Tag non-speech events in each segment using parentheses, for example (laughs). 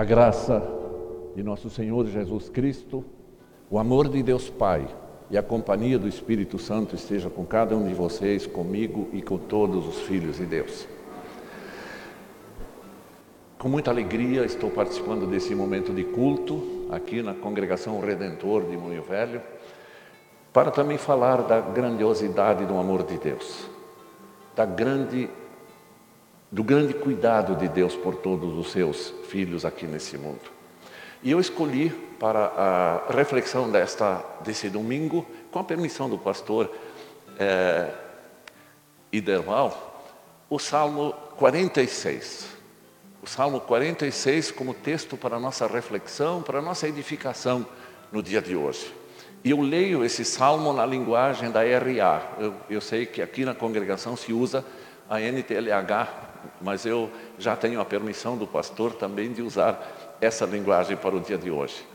A graça de nosso Senhor Jesus Cristo, o amor de Deus Pai e a companhia do Espírito Santo esteja com cada um de vocês, comigo e com todos os filhos de Deus. Com muita alegria estou participando desse momento de culto aqui na Congregação Redentor de Moinho Velho, para também falar da grandiosidade do amor de Deus, da grande do grande cuidado de Deus por todos os seus filhos aqui nesse mundo. E eu escolhi para a reflexão desta, desse domingo, com a permissão do pastor é, Iderval, o Salmo 46. O Salmo 46 como texto para a nossa reflexão, para a nossa edificação no dia de hoje. E eu leio esse salmo na linguagem da RA. Eu, eu sei que aqui na congregação se usa a NTLH mas eu já tenho a permissão do pastor também de usar essa linguagem para o dia de hoje.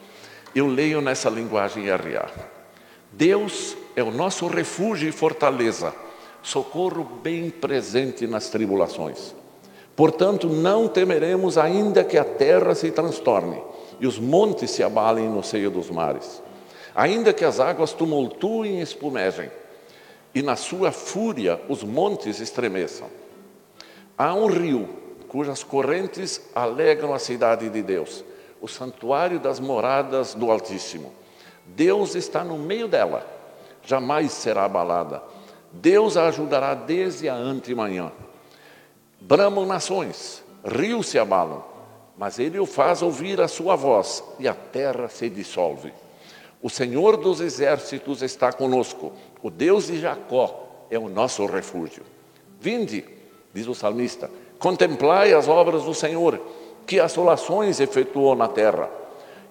Eu leio nessa linguagem RA. Deus é o nosso refúgio e fortaleza, socorro bem presente nas tribulações. Portanto, não temeremos, ainda que a terra se transtorne e os montes se abalem no seio dos mares, ainda que as águas tumultuem e espumejem, e na sua fúria os montes estremeçam Há um rio cujas correntes alegram a cidade de Deus, o santuário das moradas do Altíssimo. Deus está no meio dela, jamais será abalada. Deus a ajudará desde a antemanhã. Bramam nações, rios se abalam, mas ele o faz ouvir a sua voz e a terra se dissolve. O Senhor dos exércitos está conosco, o Deus de Jacó é o nosso refúgio. Vinde, diz o salmista: Contemplai as obras do Senhor, que assolações efetuou na terra.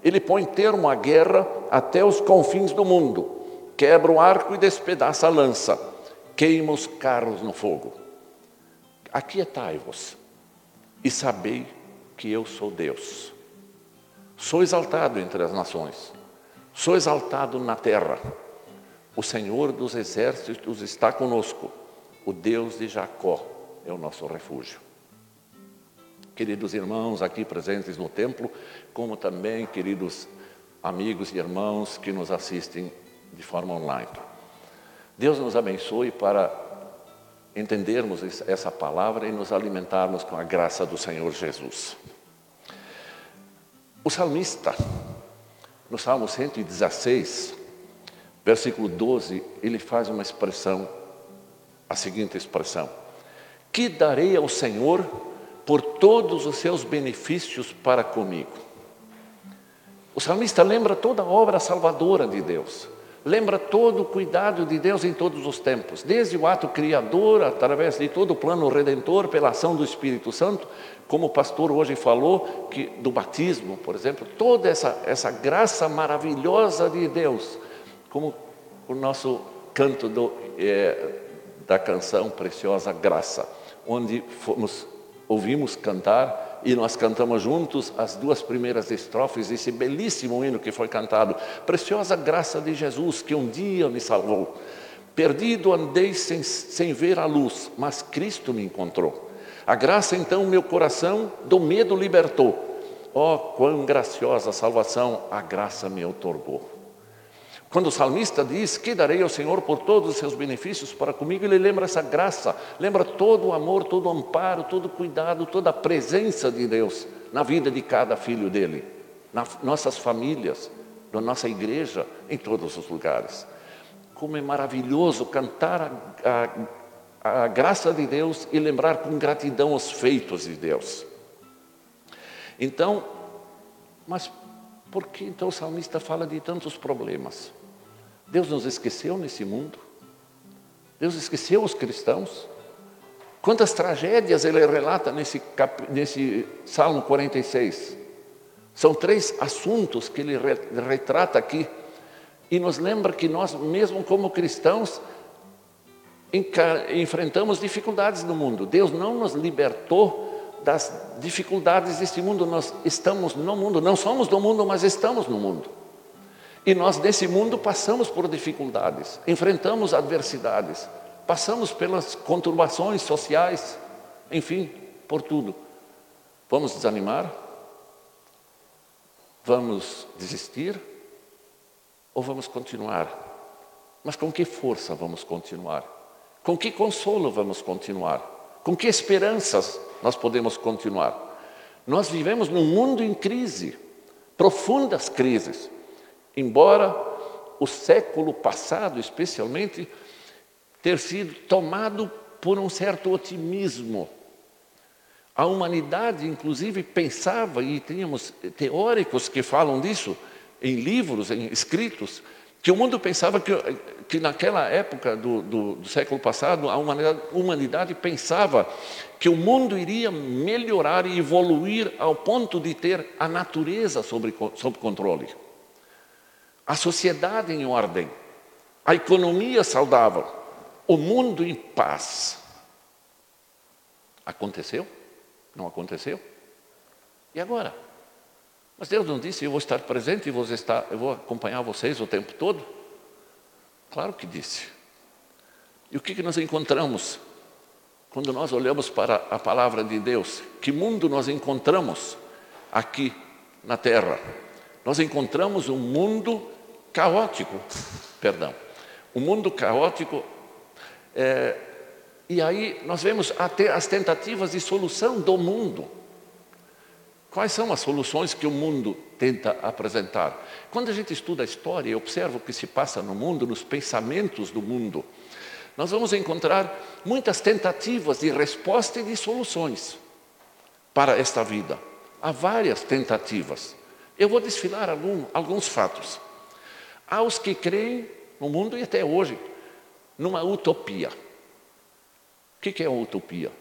Ele põe termo à guerra até os confins do mundo, quebra o arco e despedaça a lança, queima os carros no fogo. Aquietai-vos e sabei que eu sou Deus. Sou exaltado entre as nações, sou exaltado na terra. O Senhor dos exércitos está conosco, o Deus de Jacó é o nosso refúgio. Queridos irmãos aqui presentes no templo, como também queridos amigos e irmãos que nos assistem de forma online. Deus nos abençoe para entendermos essa palavra e nos alimentarmos com a graça do Senhor Jesus. O salmista, no Salmo 116, versículo 12, ele faz uma expressão, a seguinte expressão: que darei ao Senhor por todos os seus benefícios para comigo? O salmista lembra toda a obra salvadora de Deus, lembra todo o cuidado de Deus em todos os tempos, desde o ato criador, através de todo o plano redentor, pela ação do Espírito Santo, como o pastor hoje falou, que do batismo, por exemplo, toda essa, essa graça maravilhosa de Deus, como o nosso canto do, é, da canção Preciosa Graça onde fomos, ouvimos cantar e nós cantamos juntos as duas primeiras estrofes desse belíssimo hino que foi cantado. Preciosa graça de Jesus que um dia me salvou. Perdido andei sem, sem ver a luz, mas Cristo me encontrou. A graça então meu coração do medo libertou. Oh, quão graciosa salvação a graça me otorgou. Quando o salmista diz que darei ao Senhor por todos os seus benefícios para comigo, ele lembra essa graça, lembra todo o amor, todo o amparo, todo o cuidado, toda a presença de Deus na vida de cada filho dele, nas nossas famílias, na nossa igreja, em todos os lugares. Como é maravilhoso cantar a, a, a graça de Deus e lembrar com gratidão os feitos de Deus. Então, mas por que então o salmista fala de tantos problemas? Deus nos esqueceu nesse mundo? Deus esqueceu os cristãos? Quantas tragédias ele relata nesse, cap... nesse Salmo 46? São três assuntos que ele retrata aqui e nos lembra que nós, mesmo como cristãos, enfrentamos dificuldades no mundo. Deus não nos libertou das dificuldades deste mundo. Nós estamos no mundo, não somos do mundo, mas estamos no mundo. E nós, nesse mundo, passamos por dificuldades, enfrentamos adversidades, passamos pelas conturbações sociais, enfim, por tudo. Vamos desanimar? Vamos desistir ou vamos continuar? Mas com que força vamos continuar? Com que consolo vamos continuar? Com que esperanças nós podemos continuar? Nós vivemos num mundo em crise, profundas crises. Embora o século passado, especialmente, ter sido tomado por um certo otimismo. A humanidade, inclusive, pensava, e tínhamos teóricos que falam disso em livros, em escritos, que o mundo pensava que, que naquela época do, do, do século passado, a humanidade, humanidade, pensava que o mundo iria melhorar e evoluir ao ponto de ter a natureza sob, sob controle, sociedade em ordem, a economia saudável, o mundo em paz. Aconteceu? Não aconteceu? E agora? Mas Deus não disse, eu vou estar presente e vou estar, eu vou acompanhar vocês o tempo todo? Claro que disse. E o que, que nós encontramos quando nós olhamos para a palavra de Deus? Que mundo nós encontramos aqui na Terra? Nós encontramos um mundo caótico, perdão, um mundo caótico. É, e aí nós vemos até as tentativas de solução do mundo. Quais são as soluções que o mundo tenta apresentar? Quando a gente estuda a história e observa o que se passa no mundo, nos pensamentos do mundo, nós vamos encontrar muitas tentativas de resposta e de soluções para esta vida. Há várias tentativas. Eu vou desfilar algum, alguns fatos. Há os que creem no mundo e até hoje numa utopia. O que é uma utopia?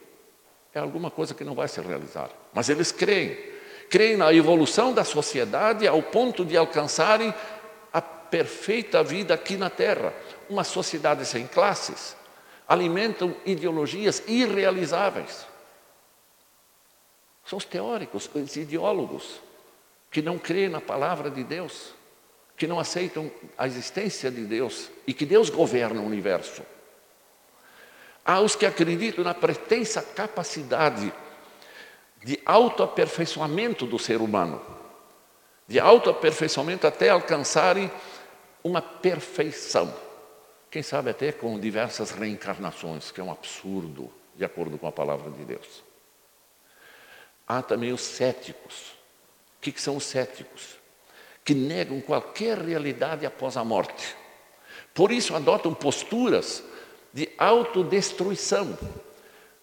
É alguma coisa que não vai se realizar. Mas eles creem creem na evolução da sociedade ao ponto de alcançarem a perfeita vida aqui na Terra. Uma sociedade sem classes. Alimentam ideologias irrealizáveis. São os teóricos, os ideólogos, que não creem na palavra de Deus, que não aceitam a existência de Deus e que Deus governa o universo. Há os que acreditam na pretensa capacidade de autoaperfeiçoamento do ser humano, de autoaperfeiçoamento até alcançarem uma perfeição. Quem sabe até com diversas reencarnações, que é um absurdo, de acordo com a palavra de Deus. Há também os céticos. O que são os céticos? Que negam qualquer realidade após a morte. Por isso adotam posturas de autodestruição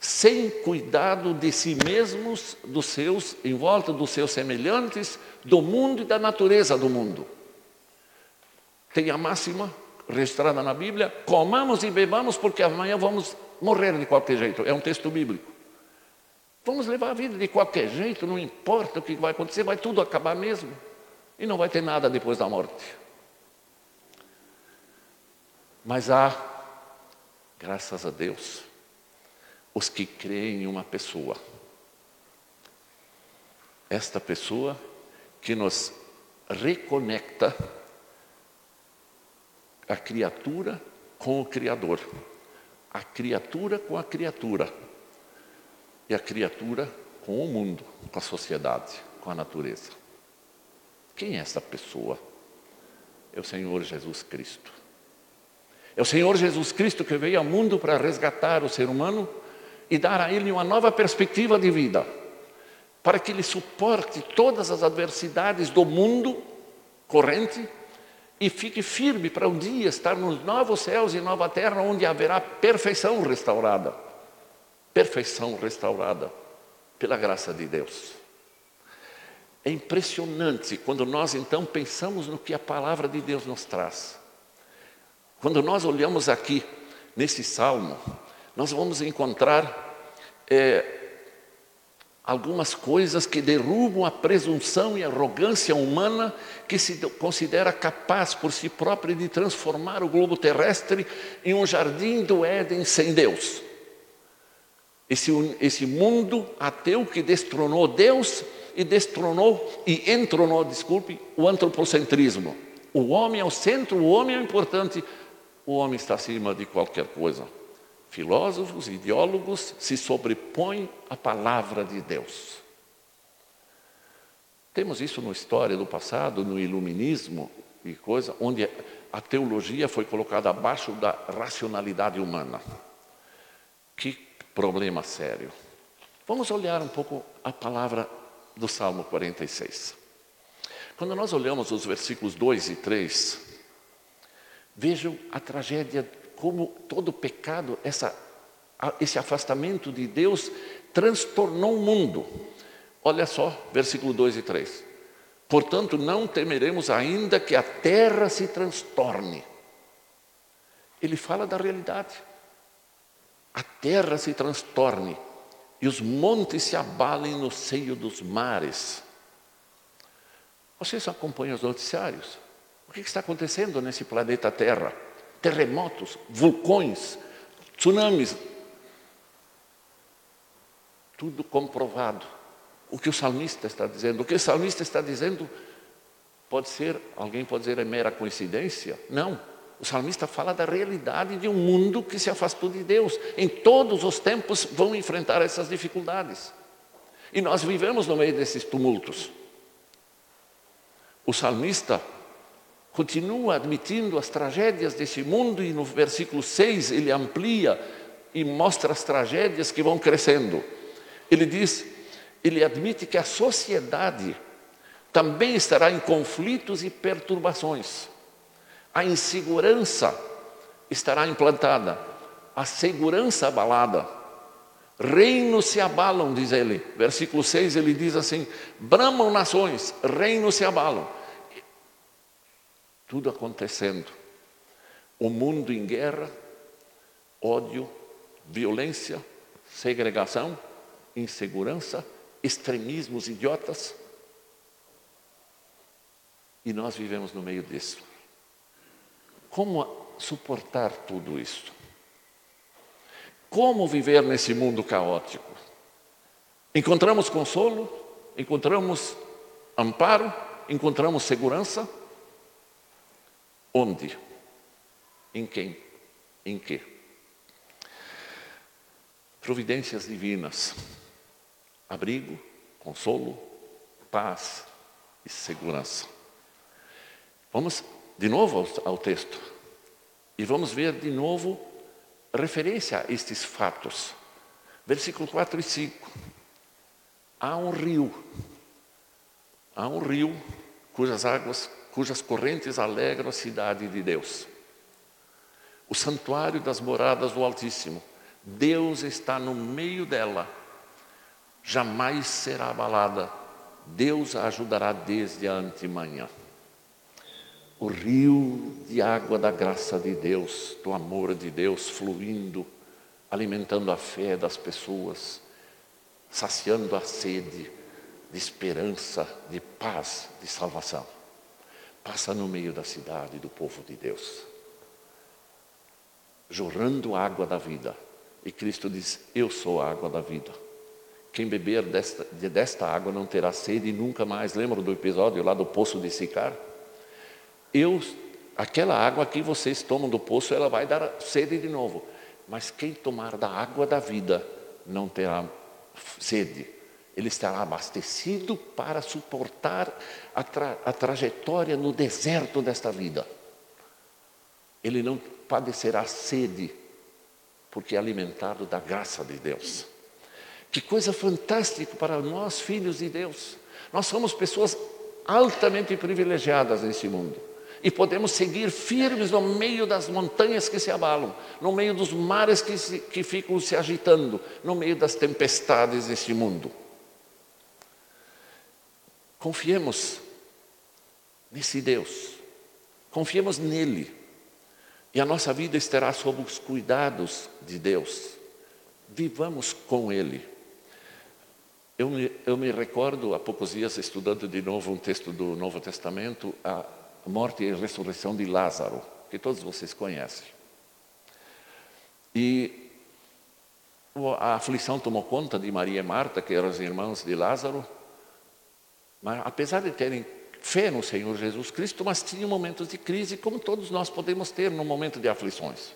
sem cuidado de si mesmos, dos seus, em volta dos seus semelhantes, do mundo e da natureza do mundo. Tem a máxima registrada na Bíblia: comamos e bebamos, porque amanhã vamos morrer de qualquer jeito. É um texto bíblico. Vamos levar a vida de qualquer jeito, não importa o que vai acontecer, vai tudo acabar mesmo. E não vai ter nada depois da morte. Mas há, graças a Deus, os que creem em uma pessoa. Esta pessoa que nos reconecta a criatura com o Criador, a criatura com a criatura e a criatura com o mundo, com a sociedade, com a natureza. Quem é essa pessoa? É o Senhor Jesus Cristo. É o Senhor Jesus Cristo que veio ao mundo para resgatar o ser humano e dar a ele uma nova perspectiva de vida, para que ele suporte todas as adversidades do mundo corrente e fique firme para um dia estar nos novos céus e nova terra, onde haverá perfeição restaurada. Perfeição restaurada pela graça de Deus. É impressionante quando nós então pensamos no que a palavra de Deus nos traz. Quando nós olhamos aqui nesse salmo, nós vamos encontrar é, algumas coisas que derrubam a presunção e arrogância humana que se considera capaz por si própria de transformar o globo terrestre em um jardim do Éden sem Deus. Esse, esse mundo ateu que destronou Deus e destronou e entronou, desculpe, o antropocentrismo. O homem é o centro, o homem é o importante, o homem está acima de qualquer coisa filósofos, ideólogos se sobrepõem à palavra de Deus. Temos isso na história do passado, no iluminismo e coisa, onde a teologia foi colocada abaixo da racionalidade humana. Que problema sério. Vamos olhar um pouco a palavra do Salmo 46. Quando nós olhamos os versículos 2 e 3, vejam a tragédia, como todo pecado, essa, esse afastamento de Deus transtornou o mundo. Olha só, versículo 2 e 3. Portanto, não temeremos ainda que a terra se transtorne. Ele fala da realidade. A terra se transtorne e os montes se abalem no seio dos mares. Vocês acompanham os noticiários? O que está acontecendo nesse planeta Terra? Terremotos, vulcões, tsunamis. Tudo comprovado. O que o salmista está dizendo? O que o salmista está dizendo pode ser, alguém pode dizer, é mera coincidência? Não. O salmista fala da realidade de um mundo que se afastou de Deus. Em todos os tempos vão enfrentar essas dificuldades. E nós vivemos no meio desses tumultos. O salmista continua admitindo as tragédias desse mundo e no versículo 6 ele amplia e mostra as tragédias que vão crescendo. Ele diz, ele admite que a sociedade também estará em conflitos e perturbações. A insegurança estará implantada, a segurança abalada. Reinos se abalam, diz ele. Versículo 6 ele diz assim: bramam nações, reinos se abalam. Tudo acontecendo. O mundo em guerra, ódio, violência, segregação, insegurança, extremismos idiotas. E nós vivemos no meio disso. Como suportar tudo isso? Como viver nesse mundo caótico? Encontramos consolo? Encontramos amparo? Encontramos segurança? Onde? Em quem? Em que? Providências divinas. Abrigo, consolo, paz e segurança. Vamos de novo ao, ao texto e vamos ver de novo referência a estes fatos. Versículo 4 e 5. Há um rio, há um rio cujas águas, cujas correntes alegram a cidade de Deus. O santuário das moradas do Altíssimo. Deus está no meio dela, jamais será abalada. Deus a ajudará desde a antemanhã o rio de água da graça de Deus, do amor de Deus fluindo, alimentando a fé das pessoas, saciando a sede de esperança, de paz, de salvação. Passa no meio da cidade do povo de Deus, jorrando água da vida. E Cristo diz: Eu sou a água da vida. Quem beber desta, desta água não terá sede nunca mais. Lembra do episódio lá do poço de Sicar? Eu, aquela água que vocês tomam do poço, ela vai dar sede de novo. Mas quem tomar da água da vida não terá sede. Ele estará abastecido para suportar a, tra a trajetória no deserto desta vida. Ele não padecerá sede, porque é alimentado da graça de Deus. Que coisa fantástica para nós, filhos de Deus. Nós somos pessoas altamente privilegiadas nesse mundo. E podemos seguir firmes no meio das montanhas que se abalam, no meio dos mares que, se, que ficam se agitando, no meio das tempestades deste mundo. Confiemos nesse Deus, confiemos nele, e a nossa vida estará sob os cuidados de Deus. Vivamos com Ele. Eu me, eu me recordo, há poucos dias, estudando de novo um texto do Novo Testamento, a, a morte e a ressurreição de Lázaro, que todos vocês conhecem. E a aflição tomou conta de Maria e Marta, que eram as irmãs de Lázaro, mas apesar de terem fé no Senhor Jesus Cristo, mas tinham momentos de crise, como todos nós podemos ter no momento de aflições.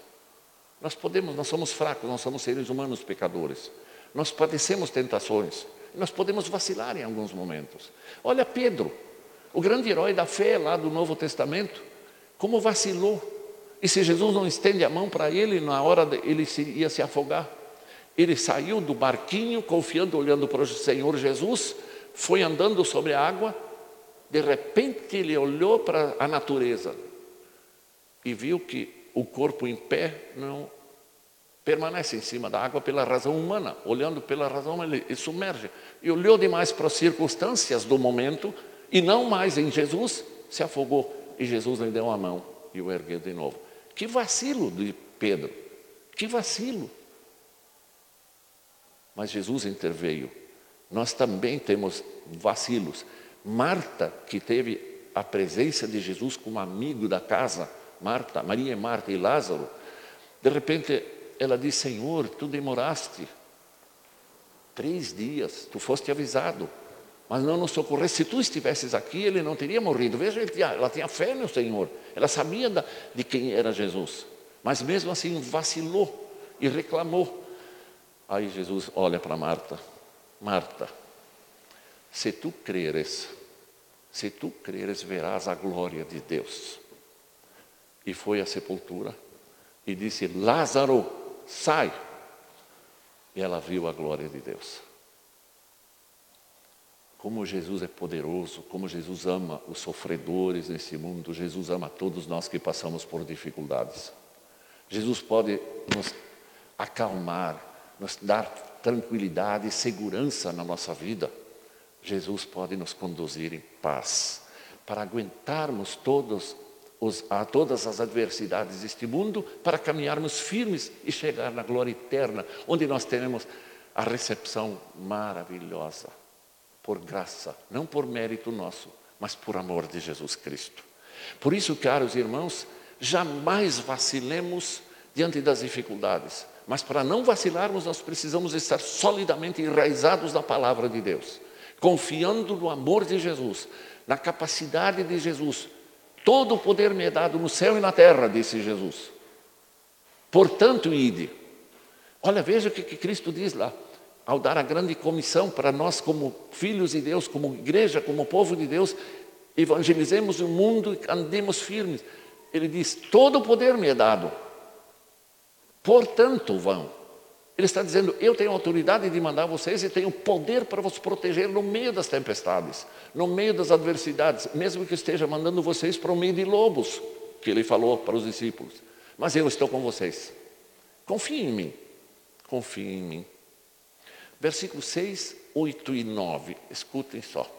Nós podemos, nós somos fracos, nós somos seres humanos pecadores. Nós padecemos tentações, nós podemos vacilar em alguns momentos. Olha Pedro, o grande herói da fé lá do Novo Testamento, como vacilou. E se Jesus não estende a mão para ele, na hora de, ele se, ia se afogar. Ele saiu do barquinho, confiando, olhando para o Senhor Jesus, foi andando sobre a água, de repente ele olhou para a natureza e viu que o corpo em pé não permanece em cima da água pela razão humana, olhando pela razão humana, ele submerge. E olhou demais para as circunstâncias do momento e não mais em Jesus, se afogou. E Jesus lhe deu a mão e o ergueu de novo. Que vacilo de Pedro, que vacilo. Mas Jesus interveio. Nós também temos vacilos. Marta, que teve a presença de Jesus como amigo da casa, Marta, Maria Marta e Lázaro, de repente ela diz: Senhor, tu demoraste três dias, tu foste avisado, mas não nos socorreste. Se tu estivesses aqui, ele não teria morrido. Veja, ela tinha fé no Senhor, ela sabia de quem era Jesus, mas mesmo assim vacilou e reclamou. Aí Jesus olha para Marta: Marta, se tu creres, se tu creres, verás a glória de Deus. E foi à sepultura e disse: Lázaro, sai. E ela viu a glória de Deus. Como Jesus é poderoso, como Jesus ama os sofredores nesse mundo, Jesus ama todos nós que passamos por dificuldades. Jesus pode nos acalmar, nos dar tranquilidade e segurança na nossa vida. Jesus pode nos conduzir em paz, para aguentarmos todos os, a todas as adversidades deste mundo para caminharmos firmes e chegar na glória eterna, onde nós teremos a recepção maravilhosa, por graça, não por mérito nosso, mas por amor de Jesus Cristo. Por isso, caros irmãos, jamais vacilemos diante das dificuldades, mas para não vacilarmos, nós precisamos estar solidamente enraizados na palavra de Deus, confiando no amor de Jesus, na capacidade de Jesus Todo o poder me é dado no céu e na terra, disse Jesus. Portanto, ide. Olha, veja o que, que Cristo diz lá, ao dar a grande comissão para nós, como filhos de Deus, como igreja, como povo de Deus, evangelizemos o mundo e andemos firmes. Ele diz: Todo o poder me é dado. Portanto, vão. Ele está dizendo: Eu tenho autoridade de mandar vocês e tenho poder para vos proteger no meio das tempestades, no meio das adversidades, mesmo que esteja mandando vocês para o meio de lobos, que ele falou para os discípulos. Mas eu estou com vocês. Confiem em mim. Confiem em mim. Versículos 6, 8 e 9. Escutem só.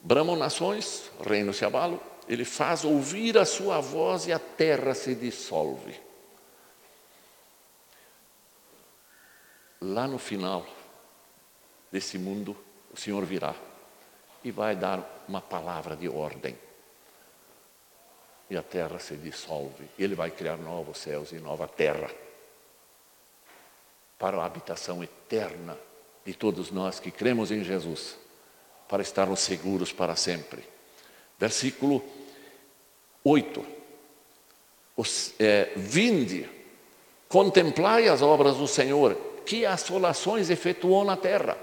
Bramam nações, reino se abalam, ele faz ouvir a sua voz e a terra se dissolve. lá no final desse mundo, o Senhor virá e vai dar uma palavra de ordem. E a terra se dissolve. Ele vai criar novos céus e nova terra para a habitação eterna de todos nós que cremos em Jesus, para estarmos seguros para sempre. Versículo 8. Os, é, Vinde, contemplai as obras do Senhor que assolações efetuou na terra.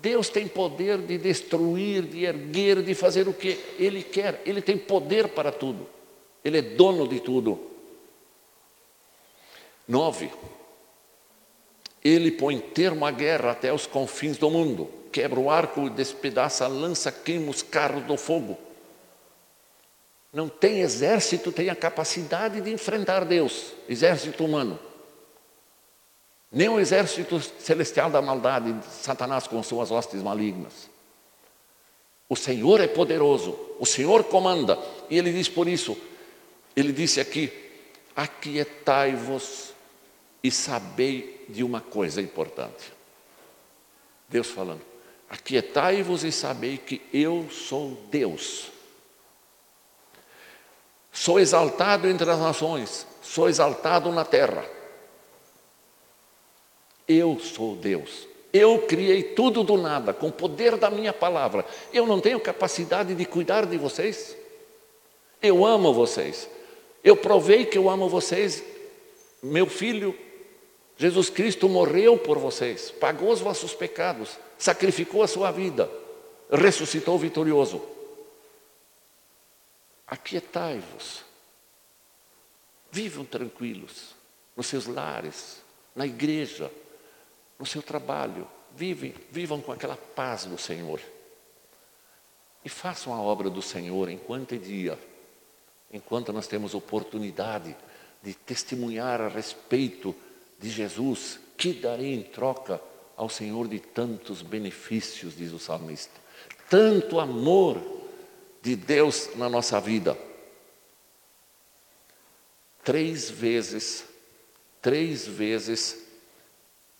Deus tem poder de destruir, de erguer, de fazer o que Ele quer. Ele tem poder para tudo. Ele é dono de tudo. Nove. Ele põe termo à guerra até os confins do mundo. Quebra o arco, despedaça a lança, queima os carros do fogo. Não tem exército, tem a capacidade de enfrentar Deus, exército humano. Nem o exército celestial da maldade, Satanás com suas hostes malignas. O Senhor é poderoso, o Senhor comanda. E ele diz por isso, ele disse aqui: aquietai-vos e sabei de uma coisa importante. Deus falando: aquietai-vos e sabei que eu sou Deus. Sou exaltado entre as nações, sou exaltado na terra. Eu sou Deus. Eu criei tudo do nada, com o poder da minha palavra. Eu não tenho capacidade de cuidar de vocês. Eu amo vocês. Eu provei que eu amo vocês. Meu filho Jesus Cristo morreu por vocês, pagou os vossos pecados, sacrificou a sua vida, ressuscitou vitorioso. Aquietai-vos, vivam tranquilos nos seus lares, na igreja, no seu trabalho, vivem, vivam com aquela paz do Senhor. E façam a obra do Senhor enquanto é dia, enquanto nós temos oportunidade de testemunhar a respeito de Jesus, que darei em troca ao Senhor de tantos benefícios, diz o salmista. Tanto amor de Deus na nossa vida. Três vezes, três vezes,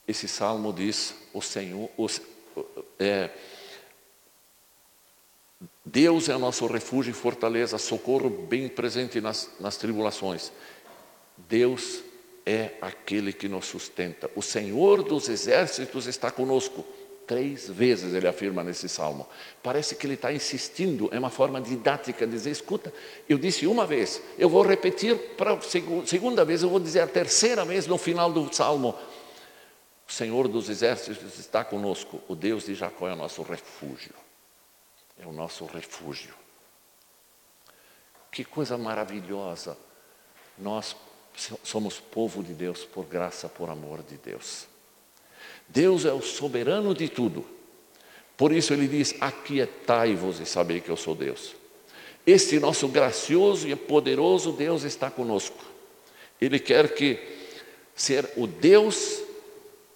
esse salmo diz: o Senhor, os, é, Deus é o nosso refúgio e fortaleza, socorro bem presente nas, nas tribulações. Deus é aquele que nos sustenta. O Senhor dos exércitos está conosco. Três vezes ele afirma nesse salmo. Parece que ele está insistindo, é uma forma didática de dizer: escuta, eu disse uma vez, eu vou repetir para a segunda vez, eu vou dizer a terceira vez no final do salmo. O Senhor dos exércitos está conosco, o Deus de Jacó é o nosso refúgio. É o nosso refúgio. Que coisa maravilhosa. Nós somos povo de Deus por graça, por amor de Deus. Deus é o soberano de tudo. Por isso ele diz: Aquietai-vos e sabei que eu sou Deus. Este nosso gracioso e poderoso Deus está conosco. Ele quer que ser o Deus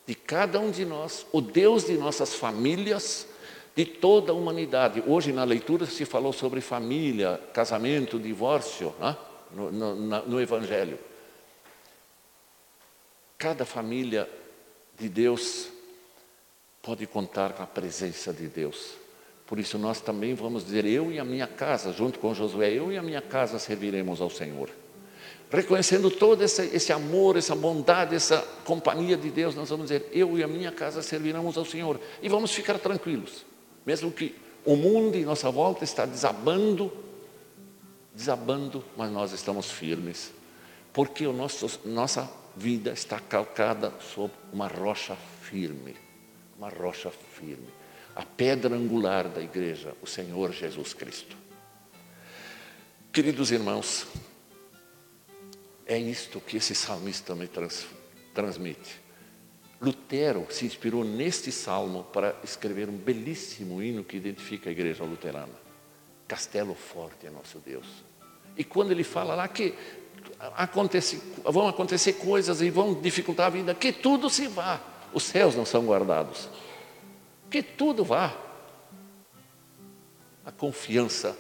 de cada um de nós, o Deus de nossas famílias, de toda a humanidade. Hoje na leitura se falou sobre família, casamento, divórcio, né? no, no, no Evangelho. Cada família de Deus pode contar com a presença de Deus. Por isso nós também vamos dizer, eu e a minha casa, junto com Josué, eu e a minha casa serviremos ao Senhor. Reconhecendo todo esse, esse amor, essa bondade, essa companhia de Deus, nós vamos dizer, eu e a minha casa serviremos ao Senhor. E vamos ficar tranquilos, mesmo que o mundo em nossa volta está desabando, desabando, mas nós estamos firmes, porque o nosso, nossa vida está calcada sobre uma rocha firme, uma rocha firme. A pedra angular da igreja, o Senhor Jesus Cristo. Queridos irmãos, é isto que esse salmista me trans, transmite. Lutero se inspirou neste salmo para escrever um belíssimo hino que identifica a igreja luterana. Castelo forte é nosso Deus. E quando ele fala lá que vão acontecer coisas e vão dificultar a vida, que tudo se vá. Os céus não são guardados. Que tudo vá. A confiança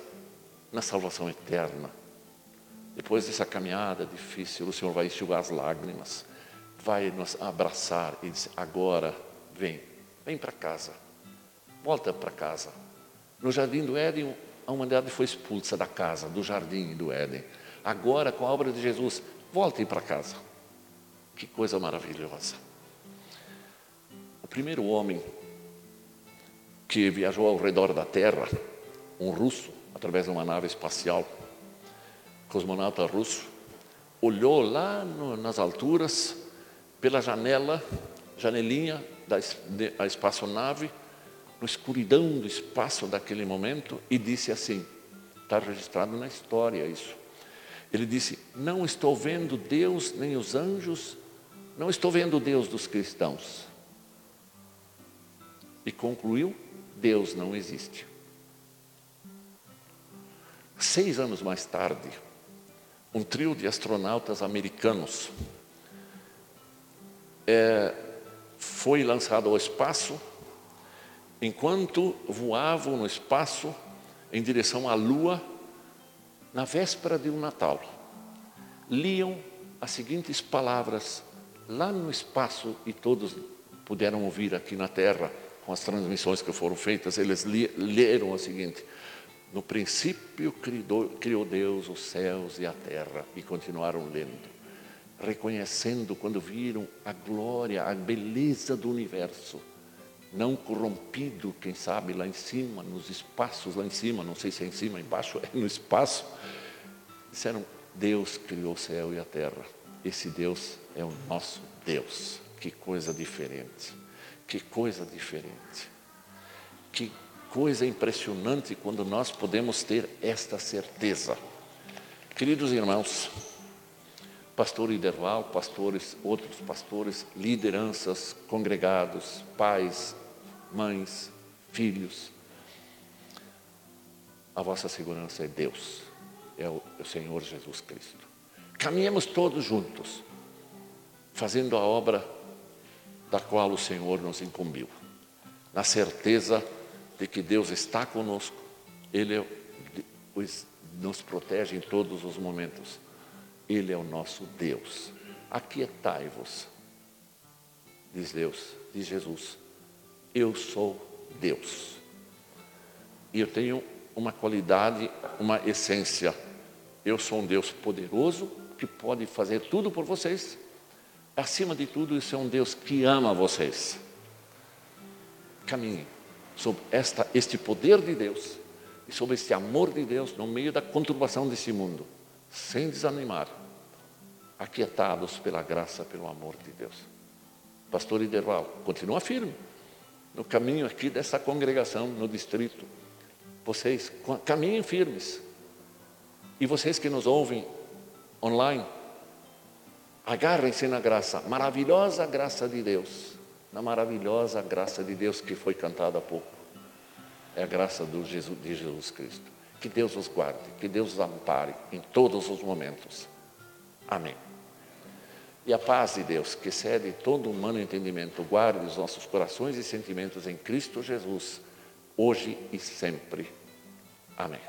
na salvação eterna. Depois dessa caminhada difícil, o Senhor vai enxugar as lágrimas, vai nos abraçar e dizer: agora vem, vem para casa, volta para casa. No jardim do Éden, a humanidade foi expulsa da casa, do jardim do Éden agora com a obra de Jesus, voltem para casa. Que coisa maravilhosa. O primeiro homem que viajou ao redor da Terra, um russo, através de uma nave espacial, cosmonauta russo, olhou lá no, nas alturas, pela janela, janelinha da, da espaçonave, na escuridão do espaço daquele momento, e disse assim: está registrado na história isso. Ele disse: Não estou vendo Deus nem os anjos, não estou vendo Deus dos cristãos. E concluiu: Deus não existe. Seis anos mais tarde, um trio de astronautas americanos é, foi lançado ao espaço. Enquanto voavam no espaço em direção à Lua, na véspera de um Natal, liam as seguintes palavras lá no espaço e todos puderam ouvir aqui na Terra com as transmissões que foram feitas. Eles leram o seguinte: No princípio criou, Deus os céus e a terra e continuaram lendo, reconhecendo quando viram a glória, a beleza do universo não corrompido, quem sabe, lá em cima, nos espaços lá em cima, não sei se é em cima, embaixo, (laughs) é no espaço. Disseram: Deus criou o céu e a terra. Esse Deus é o nosso Deus. Que coisa diferente, que coisa diferente, que coisa impressionante quando nós podemos ter esta certeza. Queridos irmãos, pastor Iderval, pastores, outros pastores, lideranças, congregados, pais, mães, filhos, a vossa segurança é Deus, é o, é o Senhor Jesus Cristo. Caminhemos todos juntos, fazendo a obra da qual o Senhor nos incumbiu, na certeza de que Deus está conosco, Ele é, nos protege em todos os momentos, Ele é o nosso Deus. Aquietai-vos, diz Deus, diz Jesus, eu sou Deus. E eu tenho uma qualidade, uma essência. Eu sou um Deus poderoso que pode fazer tudo por vocês Acima de tudo, isso é um Deus que ama vocês. Caminhe sob esta, este poder de Deus e sob este amor de Deus no meio da conturbação desse mundo, sem desanimar, aquietados pela graça, pelo amor de Deus. Pastor Iderval, continua firme no caminho aqui dessa congregação, no distrito. Vocês caminhem firmes. E vocês que nos ouvem online, Agarrem-se na graça, maravilhosa graça de Deus, na maravilhosa graça de Deus que foi cantada há pouco. É a graça Jesus, de Jesus Cristo. Que Deus os guarde, que Deus os ampare em todos os momentos. Amém. E a paz de Deus, que excede todo humano entendimento, guarde os nossos corações e sentimentos em Cristo Jesus, hoje e sempre. Amém.